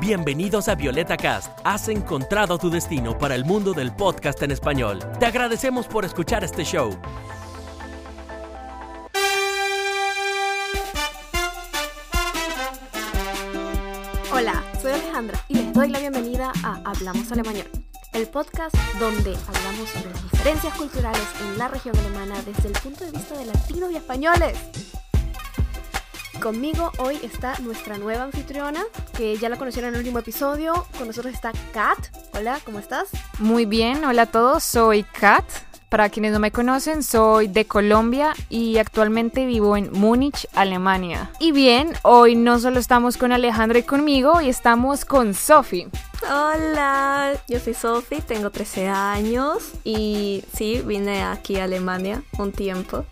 Bienvenidos a Violeta Cast. Has encontrado tu destino para el mundo del podcast en español. Te agradecemos por escuchar este show. Hola, soy Alejandra y les doy la bienvenida a Hablamos Alemán, el podcast donde hablamos sobre las diferencias culturales en la región alemana desde el punto de vista de latinos y españoles. Conmigo hoy está nuestra nueva anfitriona, que ya la conocieron en el último episodio. Con nosotros está Kat. Hola, ¿cómo estás? Muy bien, hola a todos, soy Kat. Para quienes no me conocen, soy de Colombia y actualmente vivo en Múnich, Alemania. Y bien, hoy no solo estamos con Alejandra y conmigo, y estamos con Sophie. Hola, yo soy Sophie, tengo 13 años y sí, vine aquí a Alemania un tiempo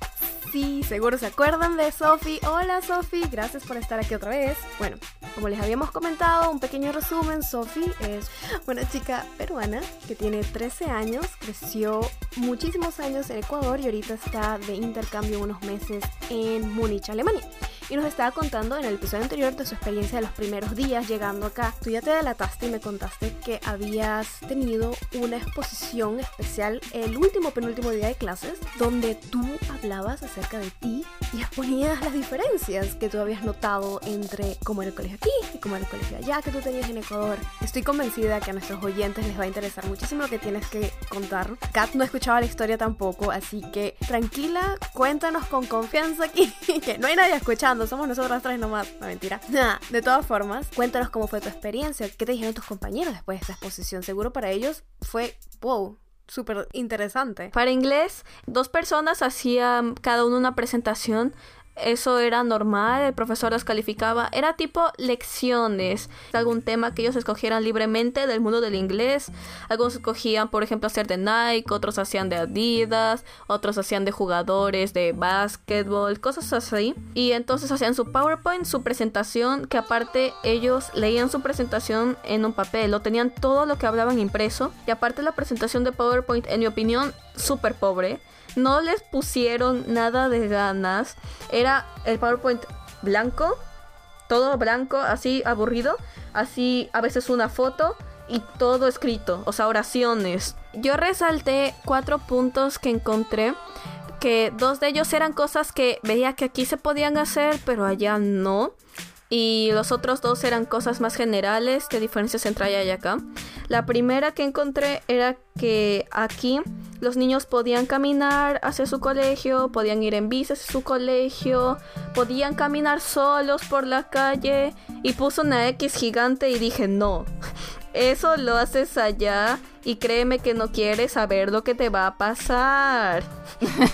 seguro se acuerdan de Sofi. Hola Sofi, gracias por estar aquí otra vez. Bueno, como les habíamos comentado, un pequeño resumen, Sofi es una chica peruana que tiene 13 años, creció muchísimos años en Ecuador y ahorita está de intercambio unos meses en Múnich, Alemania y nos estaba contando en el episodio anterior de su experiencia de los primeros días llegando acá. Tú ya te delataste y me contaste que habías tenido una exposición especial el último penúltimo día de clases donde tú hablabas acerca de ti y exponías las diferencias que tú habías notado entre cómo era el colegio aquí y cómo era el colegio allá que tú tenías en Ecuador. Estoy convencida que a nuestros oyentes les va a interesar muchísimo lo que tienes que contar. Kat no escuchaba la historia tampoco, así que tranquila, cuéntanos con confianza aquí, que no hay nadie escuchando somos nosotros tres nomás. No, mentira. de todas formas, cuéntanos cómo fue tu experiencia, qué te dijeron tus compañeros después de esta exposición. Seguro para ellos fue, wow, súper interesante. Para inglés, dos personas hacían cada uno una presentación eso era normal, el profesor las calificaba, era tipo lecciones, algún tema que ellos escogieran libremente del mundo del inglés. Algunos escogían, por ejemplo, hacer de Nike, otros hacían de Adidas, otros hacían de jugadores de básquetbol, cosas así. Y entonces hacían su PowerPoint, su presentación, que aparte ellos leían su presentación en un papel, lo tenían todo lo que hablaban impreso. Y aparte la presentación de PowerPoint, en mi opinión, súper pobre no les pusieron nada de ganas. Era el PowerPoint blanco, todo blanco, así aburrido, así a veces una foto y todo escrito, o sea, oraciones. Yo resalté cuatro puntos que encontré, que dos de ellos eran cosas que veía que aquí se podían hacer, pero allá no. Y los otros dos eran cosas más generales, qué diferencias entre allá y acá. La primera que encontré era que aquí los niños podían caminar hacia su colegio, podían ir en bici hacia su colegio, podían caminar solos por la calle y puso una X gigante y dije no. Eso lo haces allá y créeme que no quieres saber lo que te va a pasar.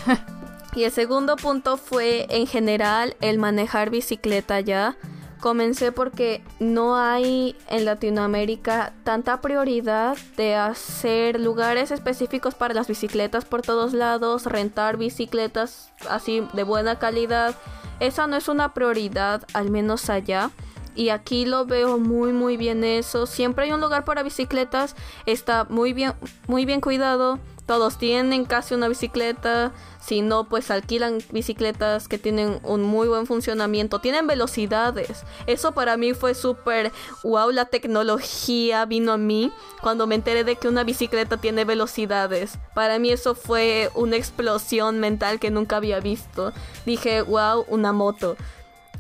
y el segundo punto fue en general el manejar bicicleta allá Comencé porque no hay en Latinoamérica tanta prioridad de hacer lugares específicos para las bicicletas por todos lados, rentar bicicletas así de buena calidad. Esa no es una prioridad, al menos allá. Y aquí lo veo muy muy bien eso. Siempre hay un lugar para bicicletas, está muy bien muy bien cuidado. Todos tienen casi una bicicleta. Si no, pues alquilan bicicletas que tienen un muy buen funcionamiento. Tienen velocidades. Eso para mí fue súper wow. La tecnología vino a mí cuando me enteré de que una bicicleta tiene velocidades. Para mí eso fue una explosión mental que nunca había visto. Dije, wow, una moto.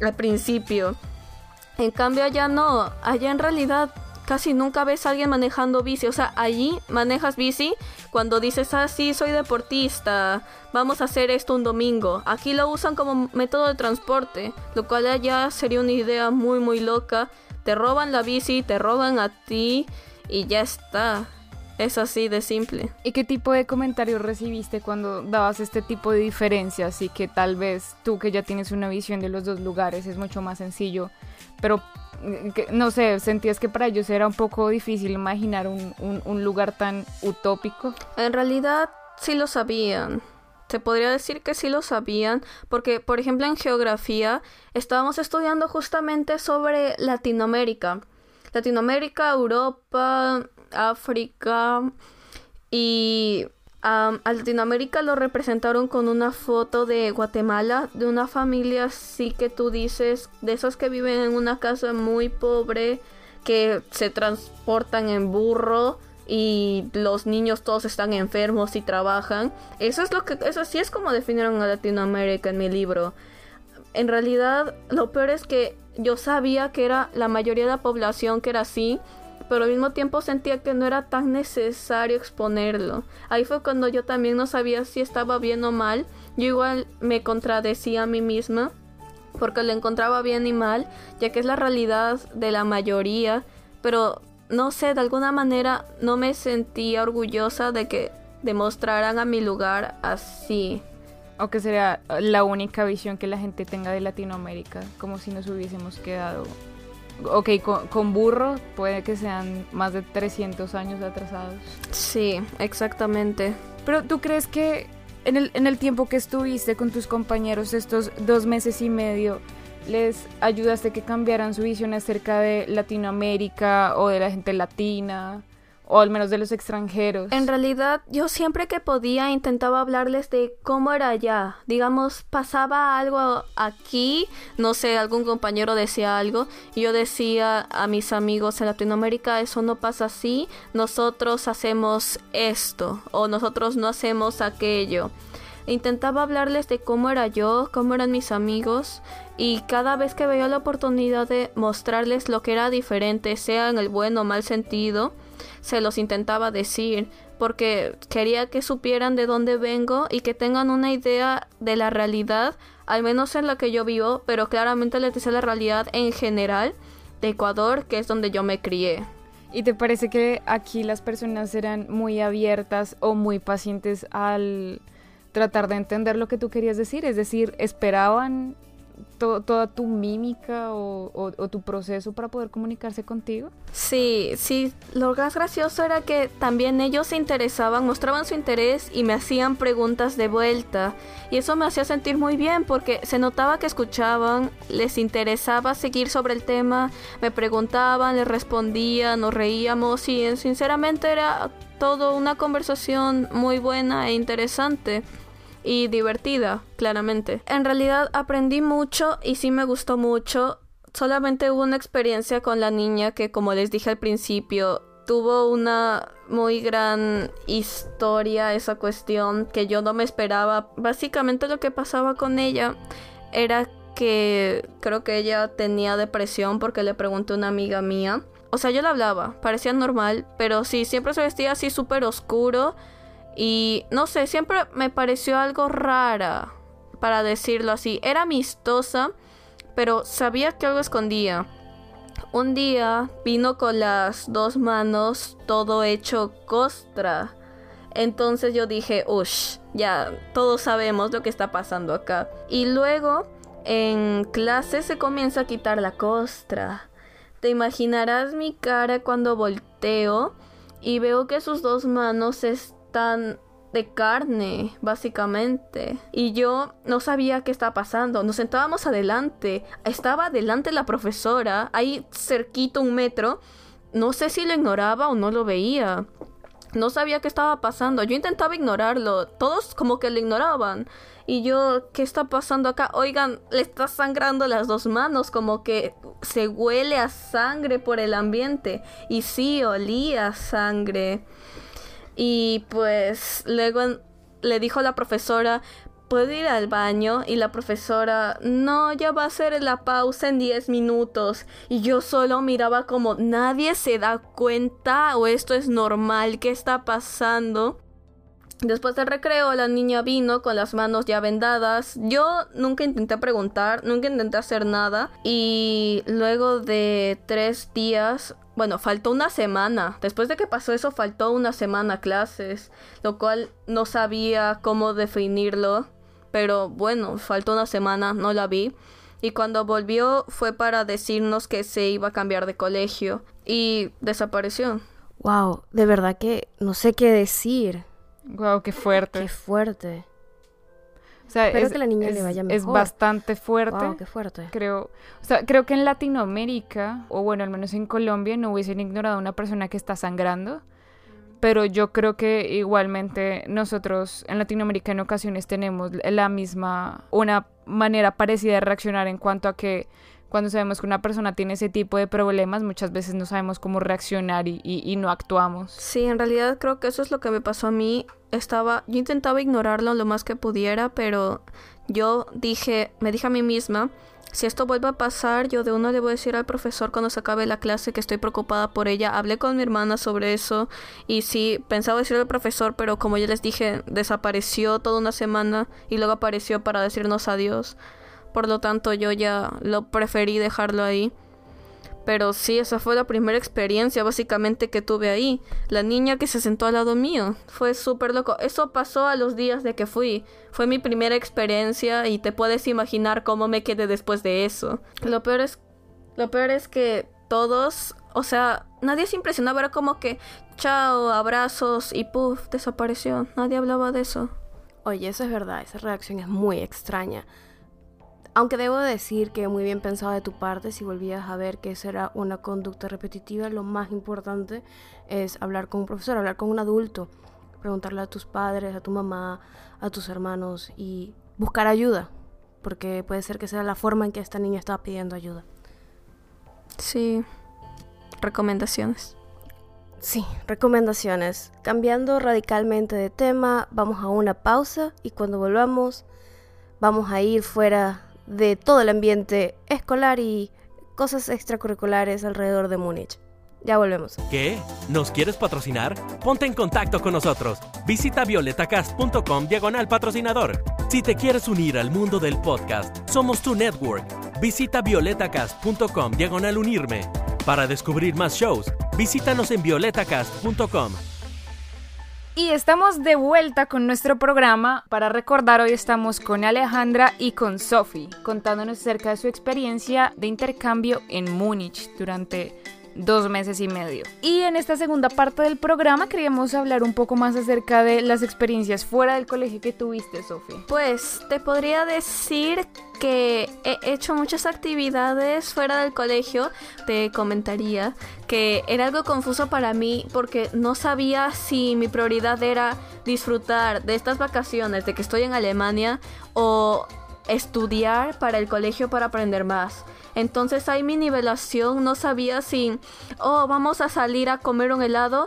Al principio. En cambio allá no. Allá en realidad casi nunca ves a alguien manejando bici. O sea, allí manejas bici cuando dices, ah, sí, soy deportista, vamos a hacer esto un domingo. Aquí lo usan como método de transporte, lo cual allá sería una idea muy, muy loca. Te roban la bici, te roban a ti y ya está. Es así de simple. ¿Y qué tipo de comentarios recibiste cuando dabas este tipo de diferencias y que tal vez tú que ya tienes una visión de los dos lugares es mucho más sencillo, pero no sé, sentías que para ellos era un poco difícil imaginar un, lugar tan utópico. En realidad sí lo sabían. Se podría decir que sí lo sabían, porque por ejemplo en geografía estábamos estudiando justamente sobre Latinoamérica. Latinoamérica, Europa, África y a Latinoamérica lo representaron con una foto de Guatemala, de una familia así que tú dices, de esos que viven en una casa muy pobre, que se transportan en burro y los niños todos están enfermos y trabajan. Eso es lo que eso sí es como definieron a Latinoamérica en mi libro. En realidad, lo peor es que yo sabía que era la mayoría de la población que era así, pero al mismo tiempo sentía que no era tan necesario exponerlo. Ahí fue cuando yo también no sabía si estaba bien o mal. Yo igual me contradecía a mí misma porque lo encontraba bien y mal, ya que es la realidad de la mayoría, pero no sé, de alguna manera no me sentía orgullosa de que demostraran a mi lugar así. O que sería la única visión que la gente tenga de Latinoamérica, como si nos hubiésemos quedado... Ok, con, burro puede que sean más de 300 años atrasados. Sí, exactamente. Pero tú crees que en el, en el tiempo que estuviste con tus compañeros estos dos meses y medio, les ayudaste que cambiaran su visión acerca de Latinoamérica o de la gente latina o al menos de los extranjeros. En realidad, yo siempre que podía intentaba hablarles de cómo era allá. Digamos, pasaba algo aquí, no sé, algún compañero decía algo, y yo decía a mis amigos en Latinoamérica, eso no pasa así, nosotros hacemos esto, o nosotros no hacemos aquello. Intentaba hablarles de cómo era yo, cómo eran mis amigos y cada vez que veía la oportunidad de mostrarles lo que era diferente, sea en el buen o mal sentido, se los intentaba decir porque quería que supieran de dónde vengo y que tengan una idea de la realidad, al menos en la que yo vivo, pero claramente les decía la realidad en general de Ecuador, que es donde yo me crié. ¿Y te parece que aquí las personas eran muy abiertas o muy pacientes al tratar de entender lo que tú querías decir, es decir, esperaban toda tu mímica o, tu proceso para poder comunicarse contigo? Sí, sí, lo más gracioso era que también ellos se interesaban, mostraban su interés y me hacían preguntas de vuelta. Y eso me hacía sentir muy bien porque se notaba que escuchaban, les interesaba seguir sobre el tema, me preguntaban, les respondía, nos reíamos y sinceramente era todo una conversación muy buena e interesante y divertida, claramente. En realidad aprendí mucho y sí me gustó mucho. Solamente hubo una experiencia con la niña que, como les dije al principio, tuvo una muy gran historia esa cuestión que yo no me esperaba. Básicamente lo que pasaba con ella era que creo que ella tenía depresión porque le pregunté a una amiga mía. O sea, yo le hablaba, parecía normal, pero sí, siempre se vestía así súper oscuro y no sé, siempre me pareció algo rara, para decirlo así. Era amistosa, pero sabía que algo escondía. Un día vino con las dos manos todo hecho costra. Entonces yo dije, ush, ya todos sabemos lo que está pasando acá. Y luego en clase se comienza a quitar la costra. Te imaginarás mi cara cuando volteo y veo que sus dos manos están tan de carne, básicamente. Y yo no sabía qué estaba pasando. Nos sentábamos adelante. Estaba adelante la profesora, ahí cerquito un metro. No sé si lo ignoraba o no lo veía. No sabía qué estaba pasando. Yo intentaba ignorarlo. Todos como que lo ignoraban. Y yo, ¿qué está pasando acá? Oigan, le está sangrando las dos manos, como que se huele a sangre por el ambiente. Y sí, olía sangre. Y pues luego le dijo a la profesora, ¿puedo ir al baño? Y la profesora, no, ya va a ser la pausa en 10 minutos. Y yo solo miraba como, nadie se da cuenta o esto es normal, ¿qué está pasando? Después del recreo, la niña vino con las manos ya vendadas. Yo nunca intenté preguntar, nunca intenté hacer nada. Y luego de tres días, bueno, faltó una semana. Después de que pasó eso, faltó una semana a clases, lo cual no sabía cómo definirlo. Pero bueno, faltó una semana, no la vi. Y cuando volvió fue para decirnos que se iba a cambiar de colegio. Y desapareció. Wow, de verdad que no sé qué decir. Wow, qué fuerte. Qué fuerte. Es, que la niña le vaya mejor. Es bastante fuerte. Wow, qué fuerte. Creo, o sea, creo que en Latinoamérica, o bueno, al menos en Colombia, no hubiesen ignorado a una persona que está sangrando. Pero yo creo que igualmente nosotros en Latinoamérica en ocasiones tenemos la misma, una manera parecida de reaccionar en cuanto a que cuando sabemos que una persona tiene ese tipo de problemas, muchas veces no sabemos cómo reaccionar y, no actuamos. Sí, en realidad creo que eso es lo que me pasó a mí. Estaba, yo intentaba ignorarlo lo más que pudiera, pero yo dije, me dije a mí misma, si esto vuelve a pasar, yo de uno le voy a decir al profesor cuando se acabe la clase que estoy preocupada por ella. Hablé con mi hermana sobre eso y sí, pensaba decirle al profesor, pero como ya les dije, desapareció toda una semana y luego apareció para decirnos adiós. Por lo tanto, yo ya lo preferí dejarlo ahí. Pero sí, esa fue la primera experiencia básicamente que tuve ahí. La niña que se sentó al lado mío. Fue súper loco. Eso pasó a los días de que fui. Fue mi primera experiencia y te puedes imaginar cómo me quedé después de eso. Lo peor es, lo peor es que todos, o sea, nadie se impresionaba. Era como que, chao, abrazos y puff, desapareció. Nadie hablaba de eso. Oye, eso es verdad. Esa reacción es muy extraña. Aunque debo decir que muy bien pensado de tu parte, si volvías a ver que esa era una conducta repetitiva, lo más importante es hablar con un profesor, hablar con un adulto, preguntarle a tus padres, a tu mamá, a tus hermanos y buscar ayuda, porque puede ser que sea la forma en que esta niña estaba pidiendo ayuda. Sí, recomendaciones. Sí, recomendaciones. Cambiando radicalmente de tema, vamos a una pausa y cuando volvamos vamos a ir fuera de todo el ambiente escolar y cosas extracurriculares alrededor de Múnich. Ya volvemos. ¿Qué? ¿Nos quieres patrocinar? Ponte en contacto con nosotros. Visita violetacast.com diagonal patrocinador. Si te quieres unir al mundo del podcast, somos tu network. Visita violetacast.com diagonal unirme. Para descubrir más shows, visítanos en violetacast.com. Y estamos de vuelta con nuestro programa. Para recordar, hoy estamos con Alejandra y con Sophie, contándonos acerca de su experiencia de intercambio en Múnich durante dos meses y medio. Y en esta segunda parte del programa queríamos hablar un poco más acerca de las experiencias fuera del colegio que tuviste, Sofía. Pues te podría decir que he hecho muchas actividades fuera del colegio. Te comentaría que era algo confuso para mí porque no sabía si mi prioridad era disfrutar de estas vacaciones, de que estoy en Alemania, o estudiar para el colegio para aprender más. Entonces hay mi nivelación, no sabía si, oh, vamos a salir a comer un helado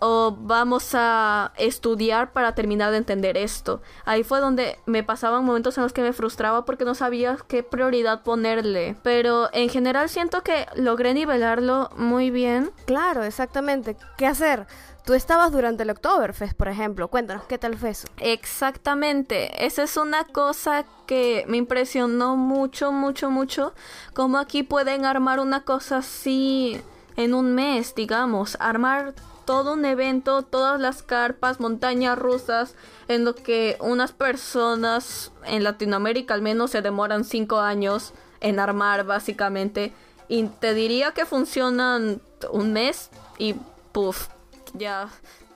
o vamos a estudiar para terminar de entender esto. Ahí fue donde me pasaban momentos en los que me frustraba porque no sabía qué prioridad ponerle. Pero en general siento que logré nivelarlo muy bien. Claro, exactamente. ¿Qué hacer? Tú estabas durante el Oktoberfest, por ejemplo. Cuéntanos, ¿qué tal fue eso? Exactamente. Esa es una cosa que me impresionó mucho, mucho, mucho. Como aquí pueden armar una cosa así en un mes, digamos. Armar todo un evento, todas las carpas, montañas rusas, en lo que unas personas en Latinoamérica al menos se demoran cinco años en armar, básicamente. Y te diría que funcionan un mes y puff ya.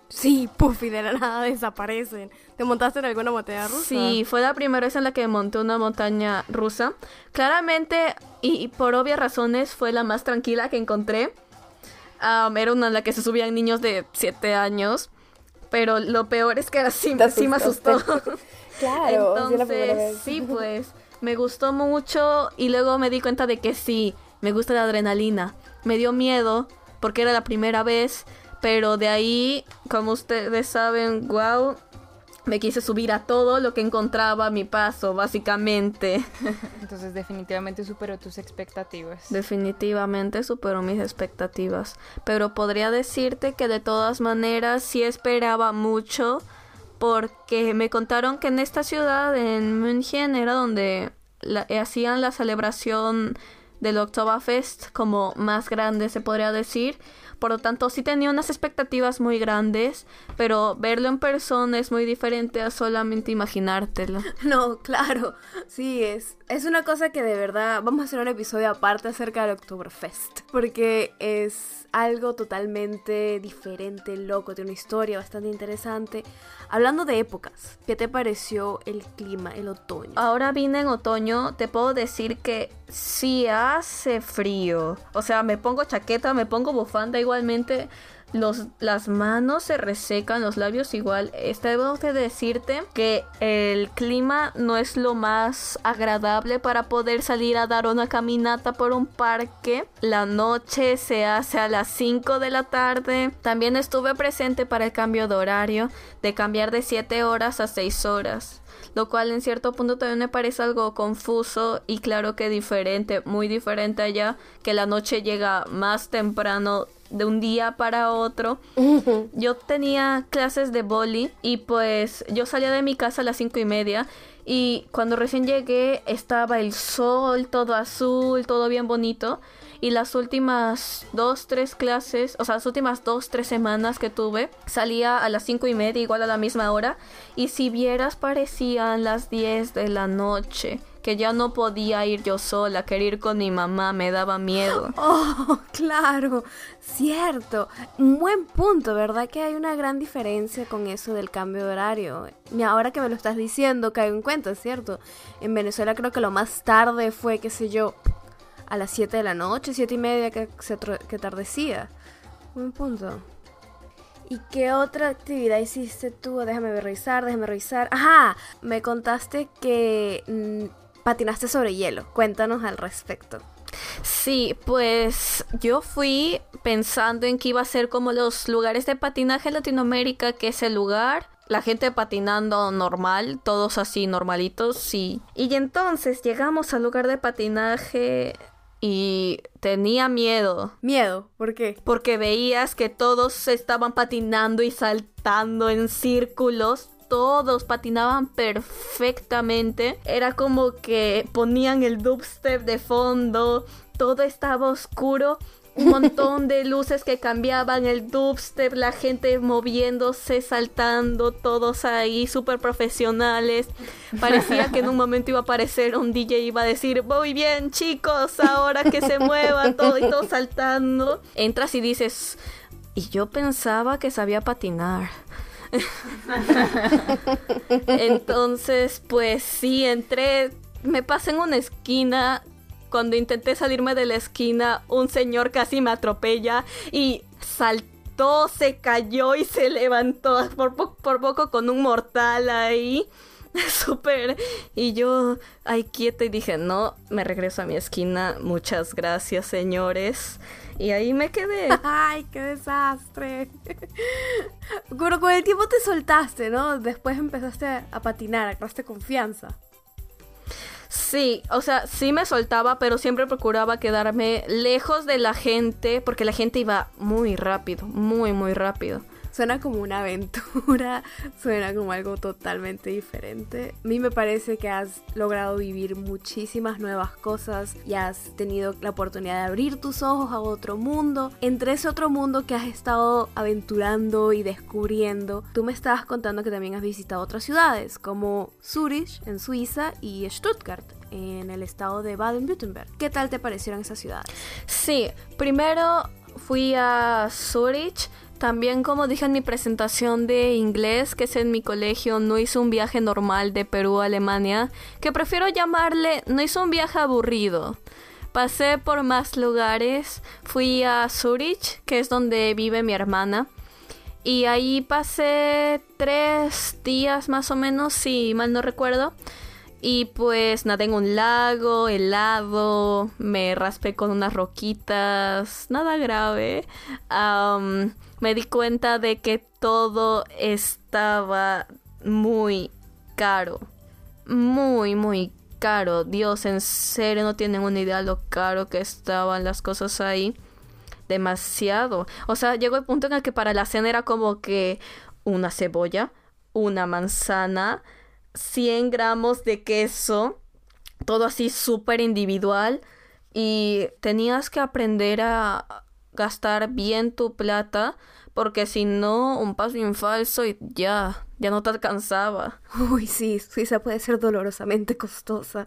Sí, puff, y de la nada desaparecen. ¿Te montaste en alguna montaña rusa? Sí, fue la primera vez en la que monté una montaña rusa. Claramente, y, por obvias razones, fue la más tranquila que encontré. era una en la que se subían niños de 7 años. Pero lo peor es que era sí, sí me asustó. claro, Entonces, sí, pues, me gustó mucho. Y luego me di cuenta de que sí, me gusta la adrenalina. Me dio miedo porque era la primera vez pero de ahí, como ustedes saben, wow, me quise subir a todo lo que encontraba a mi paso, básicamente. Entonces definitivamente superó tus expectativas. Definitivamente superó mis expectativas. Pero podría decirte que de todas maneras sí esperaba mucho porque me contaron que en esta ciudad, en München, era donde hacían la celebración del Oktoberfest como más grande se podría decir por lo tanto, sí tenía unas expectativas muy grandes, pero verlo en persona es muy diferente a solamente imaginártelo. No, claro, sí, es, es una cosa que de verdad vamos a hacer un episodio aparte acerca del Oktoberfest, porque es algo totalmente diferente, loco, tiene una historia bastante interesante. Hablando de épocas, ¿qué te pareció el clima, el otoño? Ahora vine en otoño, te puedo decir que sí hace frío. O sea, me pongo chaqueta, me pongo bufanda igualmente. los, las manos se resecan, los labios igual. Debo de decirte que el clima no es lo más agradable para poder salir a dar una caminata por un parque. La noche se hace a las 5 de la tarde. También estuve presente para el cambio de horario, de cambiar de 7 horas a 6 horas lo cual en cierto punto también me parece algo confuso y claro que diferente, muy diferente allá, que la noche llega más temprano de un día para otro. Yo tenía clases de boli y pues yo salía de mi casa a las cinco y media y cuando recién llegué estaba el sol, todo azul, todo bien bonito. Y las últimas dos, tres clases, o sea, las últimas dos, tres semanas que tuve, salía a las cinco y media, igual a la misma hora. Y si vieras, parecían las diez de la noche que ya no podía ir yo sola, quería ir con mi mamá, me daba miedo. Oh, claro, cierto. Un buen punto, ¿verdad? Que hay una gran diferencia con eso del cambio de horario. Y ahora que me lo estás diciendo, caigo en cuenta, ¿cierto? En Venezuela creo que lo más tarde fue, qué sé yo, a las 7 de la noche, 7 y media que, se que tardecía. Buen punto. ¿Y qué otra actividad hiciste tú? Déjame revisar, déjame revisar. Ajá, me contaste que mm, patinaste sobre hielo. Cuéntanos al respecto. Sí, pues yo fui pensando en que iba a ser como los lugares de patinaje en Latinoamérica, que es el lugar la gente patinando normal, todos así normalitos, sí. Y entonces llegamos al lugar de patinaje y tenía miedo. ¿Miedo? ¿Por qué? Porque veías que todos estaban patinando y saltando en círculos. Todos patinaban perfectamente. Era como que ponían el dubstep de fondo. Todo estaba oscuro un montón de luces que cambiaban, el dubstep, la gente moviéndose, saltando, todos ahí súper profesionales. Parecía que en un momento iba a aparecer un DJ y iba a decir, muy bien chicos, ahora que se muevan todo y todo saltando. Entras y dices, y yo pensaba que sabía patinar. Entonces, pues sí, entré, me pasé en una esquina, cuando intenté salirme de la esquina, un señor casi me atropella y saltó, se cayó y se levantó por, por poco con un mortal ahí. Súper. Y yo ahí quieta y dije, no, me regreso a mi esquina. Muchas gracias, señores. Y ahí me quedé. Ay, qué desastre. Pero con el tiempo te soltaste, ¿no? Después empezaste a patinar, agarraste confianza. Sí, o sea, sí me soltaba, pero siempre procuraba quedarme lejos de la gente, porque la gente iba muy rápido, muy, muy rápido. Suena como una aventura, suena como algo totalmente diferente. A mí me parece que has logrado vivir muchísimas nuevas cosas y has tenido la oportunidad de abrir tus ojos a otro mundo. Entre ese otro mundo que has estado aventurando y descubriendo, tú me estabas contando que también has visitado otras ciudades como Zurich en Suiza y Stuttgart en el estado de Baden-Württemberg. ¿Qué tal te parecieron esas ciudades? Sí, primero fui a Zurich también como dije en mi presentación de inglés, que es en mi colegio, no hice un viaje normal de Perú a Alemania, que prefiero llamarle, no hice un viaje aburrido. Pasé por más lugares, fui a Zurich, que es donde vive mi hermana, y ahí pasé tres días más o menos, si mal no recuerdo. Y pues nadé en un lago, helado, me raspé con unas roquitas, nada grave. Me di cuenta de que todo estaba muy caro. Muy, muy caro. Dios, en serio no tienen una idea lo caro que estaban las cosas ahí. Demasiado. O sea, llegó el punto en el que para la cena era como que una cebolla, una manzana, 100 gramos de queso, todo así súper individual y tenías que aprender a gastar bien tu plata porque si no, un paso en falso y ya, ya no te alcanzaba. Uy, sí, Suiza puede ser dolorosamente costosa.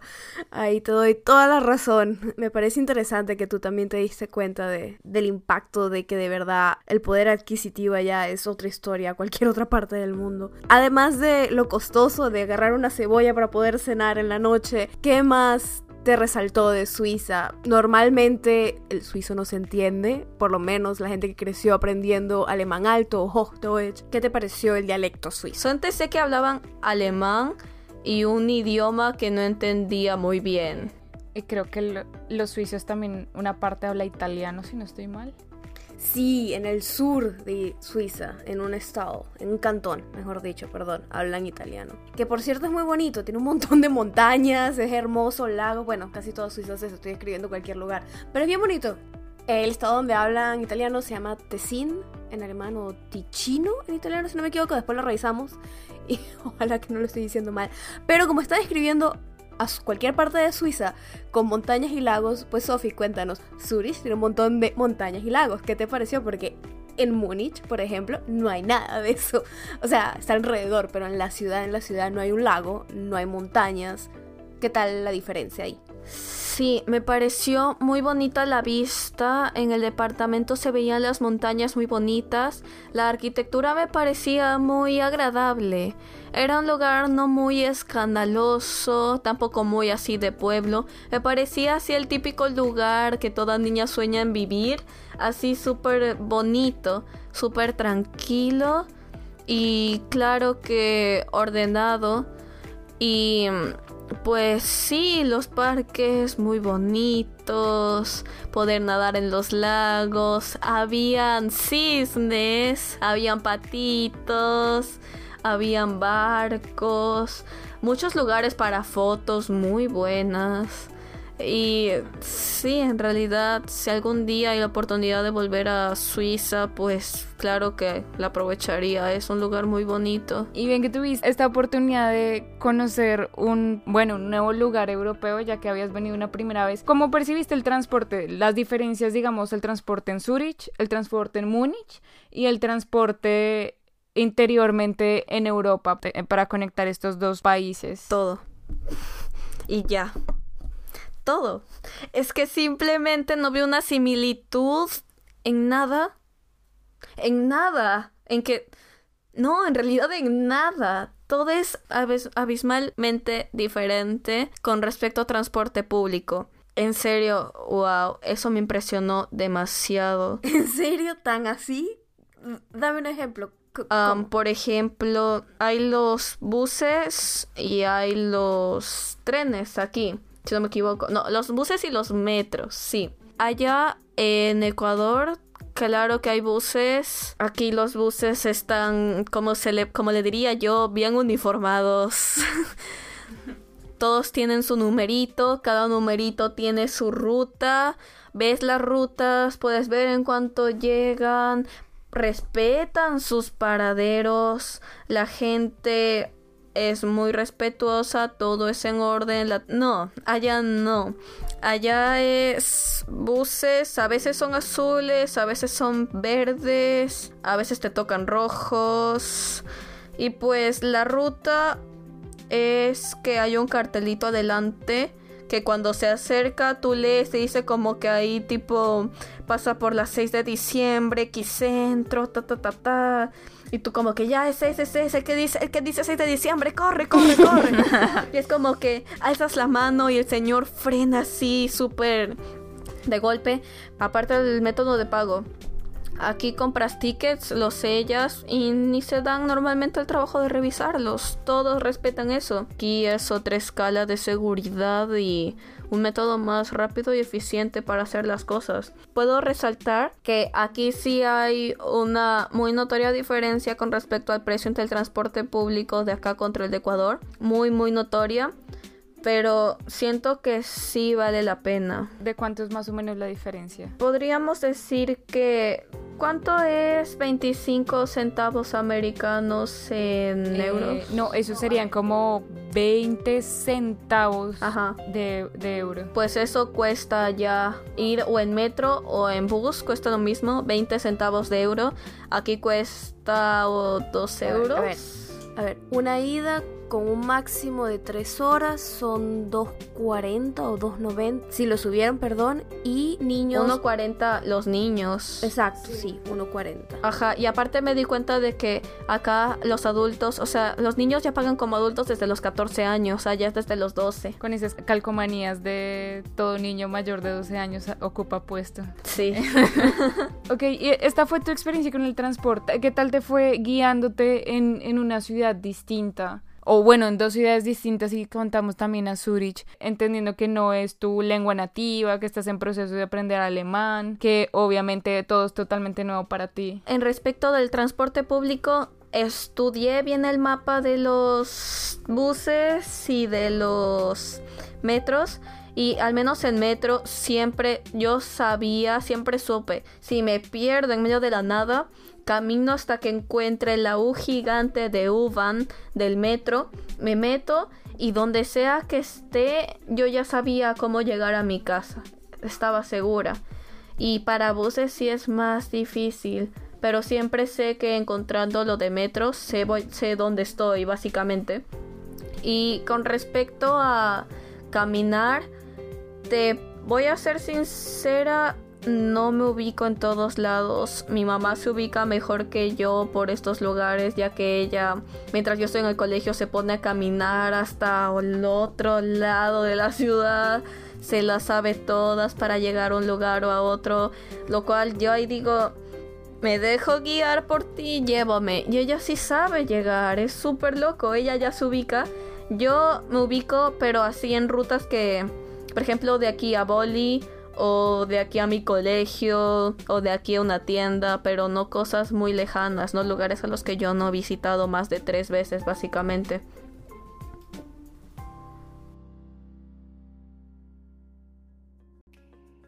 Ahí te doy toda la razón. Me parece interesante que tú también te diste cuenta de, del impacto de que de verdad el poder adquisitivo allá es otra historia cualquier otra parte del mundo. Además de lo costoso de agarrar una cebolla para poder cenar en la noche, ¿qué más te resaltó de Suiza? Normalmente el suizo no se entiende, por lo menos la gente que creció aprendiendo alemán alto o Hochdeutsch. ¿Qué te pareció el dialecto suizo? Antes sé que hablaban alemán y un idioma que no entendía muy bien. Y creo que lo- los suizos también, una parte habla italiano, si no estoy mal. Sí, en el sur de Suiza, en un estado, en un cantón, mejor dicho, perdón, hablan italiano. Que por cierto es muy bonito, tiene un montón de montañas, es hermoso, lagos, bueno, casi todo Suiza es eso, estoy escribiendo cualquier lugar, pero es bien bonito. El estado donde hablan italiano se llama Tessin en alemán o Ticino en italiano, si no me equivoco, después lo revisamos y ojalá que no lo estoy diciendo mal. Pero como está describiendo a cualquier parte de Suiza con montañas y lagos, pues Sofi, cuéntanos, Zurich tiene un montón de montañas y lagos. ¿Qué te pareció? Porque en Múnich, por ejemplo, no hay nada de eso. O sea, está alrededor, pero en la ciudad, en la ciudad no hay un lago, no hay montañas. ¿Qué tal la diferencia ahí? Sí, me pareció muy bonita la vista. En el departamento se veían las montañas muy bonitas. La arquitectura me parecía muy agradable. Era un lugar no muy escandaloso, tampoco muy así de pueblo. Me parecía así el típico lugar que toda niña sueña en vivir. Así súper bonito, súper tranquilo y claro que ordenado. Y pues sí, los parques muy bonitos, poder nadar en los lagos, habían cisnes, habían patitos, habían barcos, muchos lugares para fotos muy buenas. Y sí, en realidad, si algún día hay la oportunidad de volver a Suiza, pues claro que la aprovecharía. Es un lugar muy bonito. Y bien que tuviste esta oportunidad de conocer un, bueno, un nuevo lugar europeo, ya que habías venido una primera vez. ¿Cómo percibiste el transporte? Las diferencias, digamos, el transporte en Zurich, el transporte en Múnich y el transporte interiormente en Europa eh, para conectar estos dos países. Todo. Y ya. Todo. Es que simplemente no vi una similitud en nada. En nada. En que... No, en realidad en nada. Todo es abis- abismalmente diferente con respecto a transporte público. En serio, wow, eso me impresionó demasiado. ¿En serio? ¿Tan así? Dame un ejemplo. Por ejemplo, hay los buses y hay los trenes aquí, si no me equivoco. No, los buses y los metros, sí. Allá en Ecuador, claro que hay buses. Aquí los buses están, como, se le, como le diría yo, bien uniformados. Todos tienen su numerito, cada numerito tiene su ruta. Ves las rutas, puedes ver en cuánto llegan, respetan sus paraderos, la gente es muy respetuosa, todo es en orden. la- No, allá no. Allá es buses, a veces son azules, a veces son verdes, a veces te tocan rojos. Y pues la ruta es que hay un cartelito adelante que cuando se acerca tú lees y dice como que ahí tipo pasa por las 6 de diciembre, X centro, ta ta ta ta. Y tú como que ya ese, ese, ese, ese, el que dice, el que dice 6 de diciembre, corre, corre, corre. y es como que alzas la mano y el señor frena así súper de golpe. Aparte del método de pago. Aquí compras tickets, los sellas y ni se dan normalmente el trabajo de revisarlos. Todos respetan eso. Aquí es otra escala de seguridad y un método más rápido y eficiente para hacer las cosas. Puedo resaltar que aquí sí hay una muy notoria diferencia con respecto al precio entre el transporte público de acá contra el de Ecuador. Muy, muy notoria. Pero siento que sí vale la pena. ¿De cuánto es más o menos la diferencia? Podríamos decir que... ¿Cuánto es 25 centavos americanos en Eh, euros? no, eso serían como 20 centavos Ajá. de, de euro. Pues eso cuesta ya ir o en metro o en bus, cuesta lo mismo, 20 centavos de euro. Aquí cuesta o 12 A ver, euros. a ver. A ver, una ida con un máximo de 3 horas son 2.40 o 2.90, si lo subieron, perdón, y niños... 1.40 los niños. Exacto, sí, 1.40. Ajá, y aparte me di cuenta de que acá los adultos, o sea, los niños ya pagan como adultos desde los 14 años, allá desde los 12. Con esas calcomanías de todo niño mayor de 12 años ocupa puesto. Sí. ok, y esta fue tu experiencia con el transporte. ¿Qué tal te fue guiándote en, en una ciudad distinta? O bueno, en dos ciudades distintas y contamos también a Zurich, entendiendo que no es tu lengua nativa, que estás en proceso de aprender alemán, que obviamente todo es totalmente nuevo para ti. En respecto del transporte público, estudié bien el mapa de los buses y de los metros. Y al menos en metro siempre yo sabía, siempre supe, si me pierdo en medio de la nada, camino hasta que encuentre la U gigante de U-Bahn del metro, me meto y donde sea que esté, yo ya sabía cómo llegar a mi casa. Estaba segura. Y para buses sí es más difícil, pero siempre sé que encontrando lo de metro sé, sé dónde estoy, básicamente. Y con respecto a caminar, te voy a ser sincera, no me ubico en todos lados. Mi mamá se ubica mejor que yo por estos lugares, ya que ella, mientras yo estoy en el colegio, se pone a caminar hasta el otro lado de la ciudad. Se las sabe todas para llegar a un lugar o a otro. Lo cual yo ahí digo, me dejo guiar por ti, llévame. Y ella sí sabe llegar, es súper loco. Ella ya se ubica. Yo me ubico, pero así en rutas que, por ejemplo, de aquí a Boli o de aquí a mi colegio o de aquí a una tienda, pero no cosas muy lejanas, no lugares a los que yo no he visitado más de tres veces básicamente.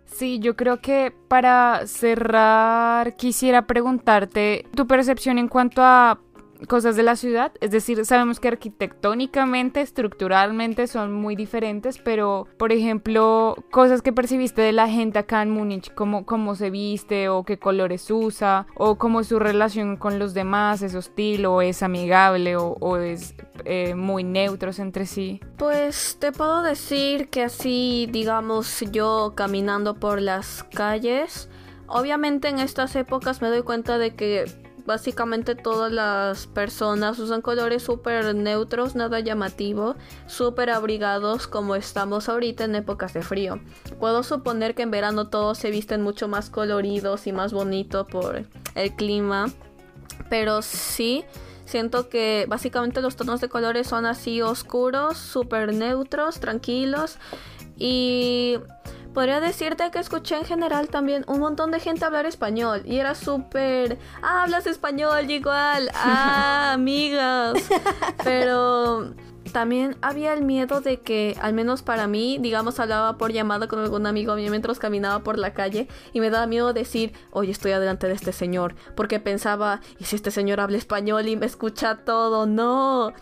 Sí, yo creo que para cerrar quisiera preguntarte tu percepción en cuanto a cosas de la ciudad. Es decir, sabemos que arquitectónicamente, estructuralmente son muy diferentes, pero por ejemplo, cosas que percibiste de la gente acá en Múnich, como cómo se viste o qué colores usa o cómo su relación con los demás, es hostil o es amigable o, es eh, muy neutros entre sí. Pues te puedo decir que así, digamos, yo caminando por las calles, obviamente en estas épocas me doy cuenta de que básicamente todas las personas usan colores súper neutros, nada llamativo, súper abrigados como estamos ahorita en épocas de frío. Puedo suponer que en verano todos se visten mucho más coloridos y más bonito por el clima, pero sí. Siento que básicamente los tonos de colores son así oscuros, súper neutros, tranquilos. Y podría decirte que escuché en general también un montón de gente hablar español y era súper, ah, hablas español igual, ah, amigas, pero también había el miedo de que, al menos para mí, digamos, hablaba por llamada con algún amigo mío mientras caminaba por la calle y me daba miedo decir, oye, estoy adelante de este señor, porque pensaba, ¿y si este señor habla español y me escucha todo? No.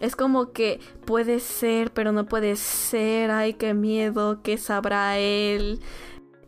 Es como que puede ser, pero no puede ser. Ay, qué miedo, qué sabrá él.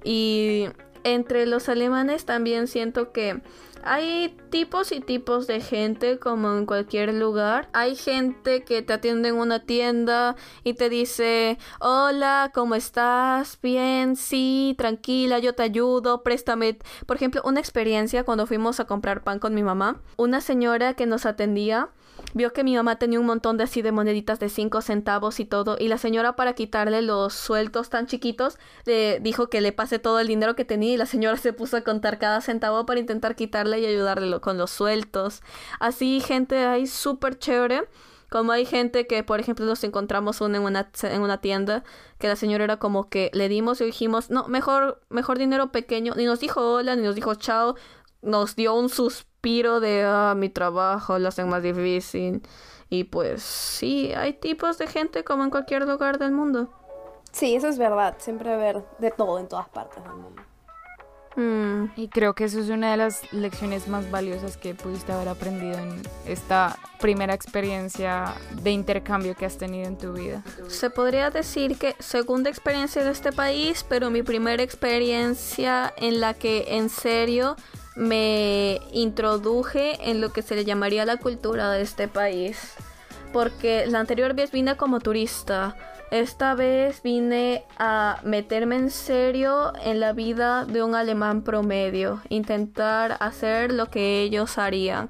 Y entre los alemanes también siento que hay tipos y tipos de gente como en cualquier lugar. Hay gente que te atiende en una tienda y te dice, hola, ¿cómo estás? Bien, sí, tranquila, yo te ayudo, préstame. Por ejemplo, una experiencia cuando fuimos a comprar pan con mi mamá. Una señora que nos atendía vio que mi mamá tenía un montón de así de moneditas de 5 centavos y todo, y la señora para quitarle los sueltos tan chiquitos le dijo que le pase todo el dinero que tenía y la señora se puso a contar cada centavo para intentar quitarle y ayudarle con los sueltos. Así gente ahí súper chévere. Como hay gente que, por ejemplo, nos encontramos en una, en una tienda que la señora era como que le dimos y dijimos, no, mejor, mejor dinero pequeño. Ni nos dijo hola, ni nos dijo chao. Nos dio un suspiro piro de ah, mi trabajo lo hacen más difícil. Y pues sí, hay tipos de gente como en cualquier lugar del mundo. Sí, eso es verdad. Siempre ver de todo en todas partes del mundo. Mm. Y creo que eso es una de las lecciones más valiosas que pudiste haber aprendido en esta primera experiencia de intercambio que has tenido en tu vida. Se podría decir que segunda experiencia de este país, pero mi primera experiencia en la que en serio me introduje en lo que se le llamaría la cultura de este país. porque la anterior vez vine como turista. Esta vez vine a meterme en serio en la vida de un alemán promedio, intentar hacer lo que ellos harían,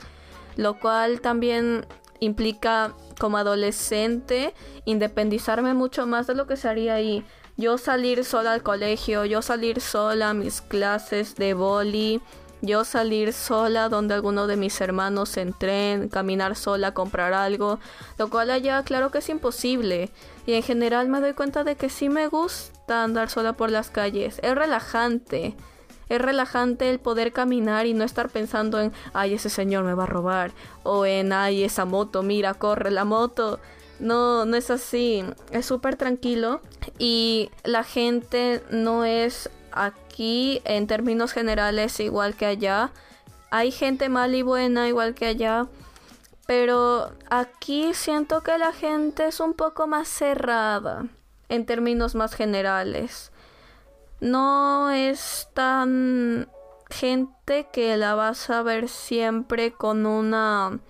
lo cual también implica como adolescente independizarme mucho más de lo que se haría ahí. Yo salir sola al colegio, yo salir sola a mis clases de boli, yo salir sola donde alguno de mis hermanos entren, caminar sola comprar algo, lo cual allá claro que es imposible. Y en general me doy cuenta de que sí me gusta andar sola por las calles. Es relajante. Es relajante el poder caminar y no estar pensando en, ay, ese señor me va a robar. O en, ay, esa moto, mira, corre la moto. No, no es así. Es súper tranquilo. Y la gente no es aquí en términos generales igual que allá. Hay gente mal y buena igual que allá. Pero aquí siento que la gente es un poco más cerrada en términos más generales. No es tan gente que la vas a ver siempre con una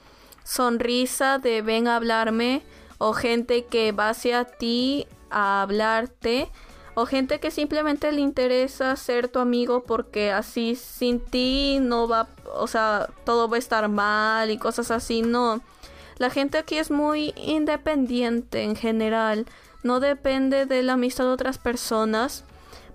sonrisa de ven a hablarme o gente que va hacia ti a hablarte o gente que simplemente le interesa ser tu amigo porque así sin ti no va, o sea, todo va a estar mal y cosas así, no. La gente aquí es muy independiente en general, no depende de la amistad de otras personas.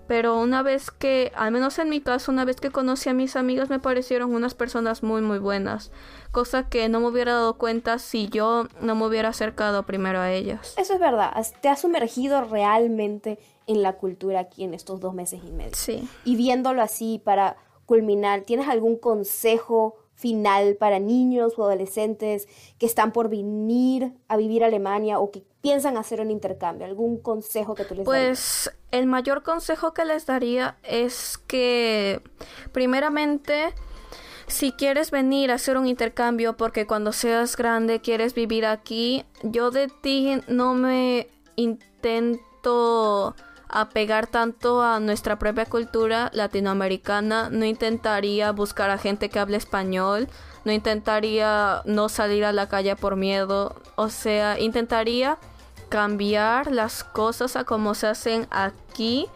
Pero una vez que, al menos en mi caso, una vez que conocí a mis amigas me parecieron unas personas muy muy buenas. Cosa que no me hubiera dado cuenta si yo no me hubiera acercado primero a ellas. Eso es verdad, te has sumergido realmente en la cultura aquí en estos dos meses y medio. Sí. Y viéndolo así para culminar, ¿tienes algún consejo final para niños o adolescentes que están por venir a vivir a Alemania o que piensan hacer un intercambio? ¿Algún consejo que tú les Pues el mayor consejo que les daría es que primeramente si quieres venir a hacer un intercambio porque cuando seas grande quieres vivir aquí, yo de ti no me intento apegar tanto a nuestra propia cultura latinoamericana, no intentaría buscar a gente que hable español, no intentaría no salir a la calle por miedo, o sea, intentaría cambiar las cosas a como se hacen aquí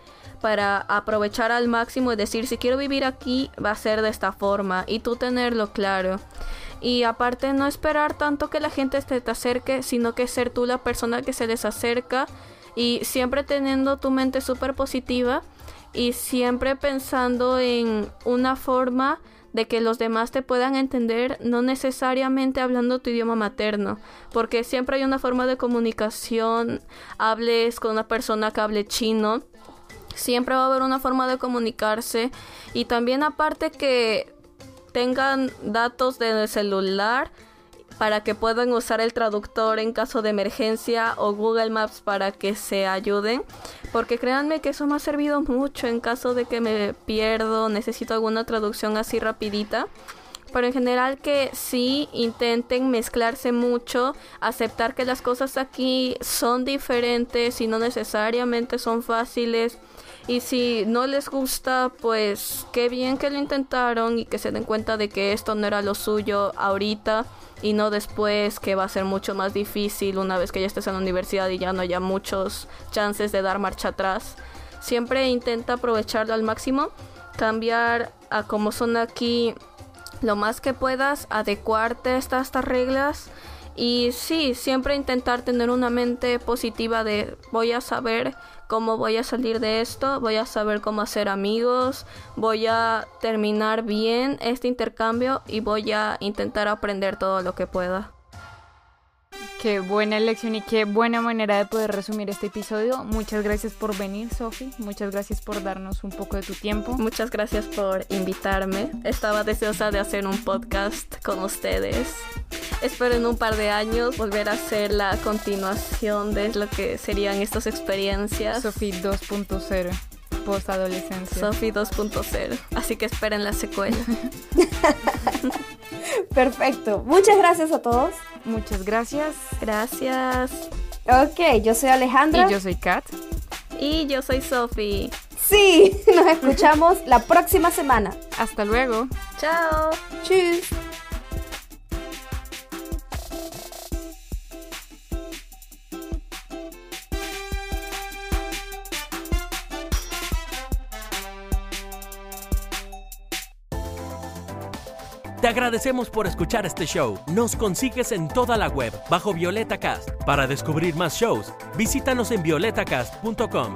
para aprovechar al máximo y decir si quiero vivir aquí va a ser de esta forma y tú tenerlo claro. Y aparte no esperar tanto que la gente te, te acerque, sino que ser tú la persona que se les acerca y siempre teniendo tu mente súper positiva y siempre pensando en una forma de que los demás te puedan entender, no necesariamente hablando tu idioma materno, porque siempre hay una forma de comunicación, hables con una persona que hable chino, siempre va a haber una forma de comunicarse y también aparte que tengan datos de celular, para que puedan usar el traductor en caso de emergencia o Google Maps para que se ayuden. Porque créanme que eso me ha servido mucho en caso de que me pierdo, necesito alguna traducción así rapidita. Pero en general que sí intenten mezclarse mucho, aceptar que las cosas aquí son diferentes y no necesariamente son fáciles. Y si no les gusta, pues qué bien que lo intentaron y que se den cuenta de que esto no era lo suyo ahorita y no después que va a ser mucho más difícil una vez que ya estés en la universidad y ya no haya muchos chances de dar marcha atrás. Siempre intenta aprovecharlo al máximo, cambiar a como son aquí lo más que puedas, adecuarte a estas reglas y sí, siempre intentar tener una mente positiva de voy a saber cómo voy a salir de esto, voy a saber cómo hacer amigos, voy a terminar bien este intercambio y voy a intentar aprender todo lo que pueda. Qué buena elección y qué buena manera de poder resumir este episodio. Muchas gracias por venir, Sofi. Muchas gracias por darnos un poco de tu tiempo. Muchas gracias por invitarme. Estaba deseosa de hacer un podcast con ustedes. Espero en un par de años volver a hacer la continuación de lo que serían estas experiencias. Sofi 2.0 post-adolescencia. Sofi 2.0. Así que esperen la secuela. Perfecto. Muchas gracias a todos. Muchas gracias. Gracias. Ok, yo soy Alejandra. Y yo soy Kat. Y yo soy Sofi. Sí, nos escuchamos la próxima semana. Hasta luego. Chao. Tschüss. Agradecemos por escuchar este show. Nos consigues en toda la web bajo Violeta Cast. Para descubrir más shows, visítanos en violetacast.com.